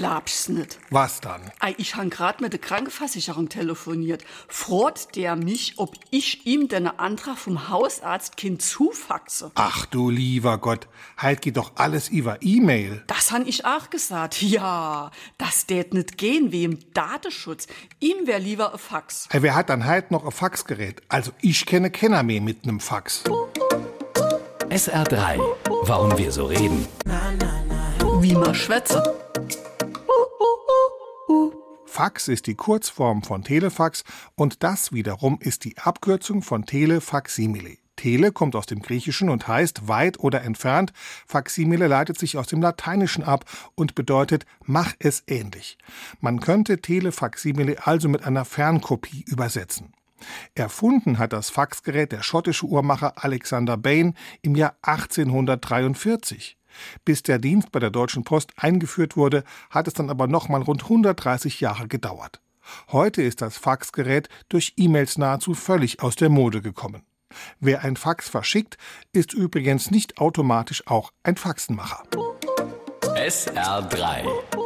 glaub's nicht. Was dann? Ei, Ich han grad mit der Krankenversicherung telefoniert. Fragt der mich, ob ich ihm den Antrag vom Hausarzt Kind zufaxe. Ach du lieber Gott, halt geht doch alles über E-Mail. Das han ich auch gesagt. Ja, das tät nicht gehen wie im Datenschutz. Ihm wär lieber a Fax. Hey, wer hat dann halt noch ein Faxgerät? Also ich kenne keiner mehr mit nem Fax. SR3. Warum wir so reden. Wie man schwätze. Fax ist die Kurzform von Telefax und das wiederum ist die Abkürzung von Telefaximile. Tele kommt aus dem Griechischen und heißt weit oder entfernt. Faximile leitet sich aus dem Lateinischen ab und bedeutet mach es ähnlich. Man könnte Telefaximile also mit einer Fernkopie übersetzen. Erfunden hat das Faxgerät der schottische Uhrmacher Alexander Bain im Jahr 1843. Bis der Dienst bei der Deutschen Post eingeführt wurde, hat es dann aber nochmal rund 130 Jahre gedauert. Heute ist das Faxgerät durch E-Mails nahezu völlig aus der Mode gekommen. Wer ein Fax verschickt, ist übrigens nicht automatisch auch ein Faxenmacher. SR3.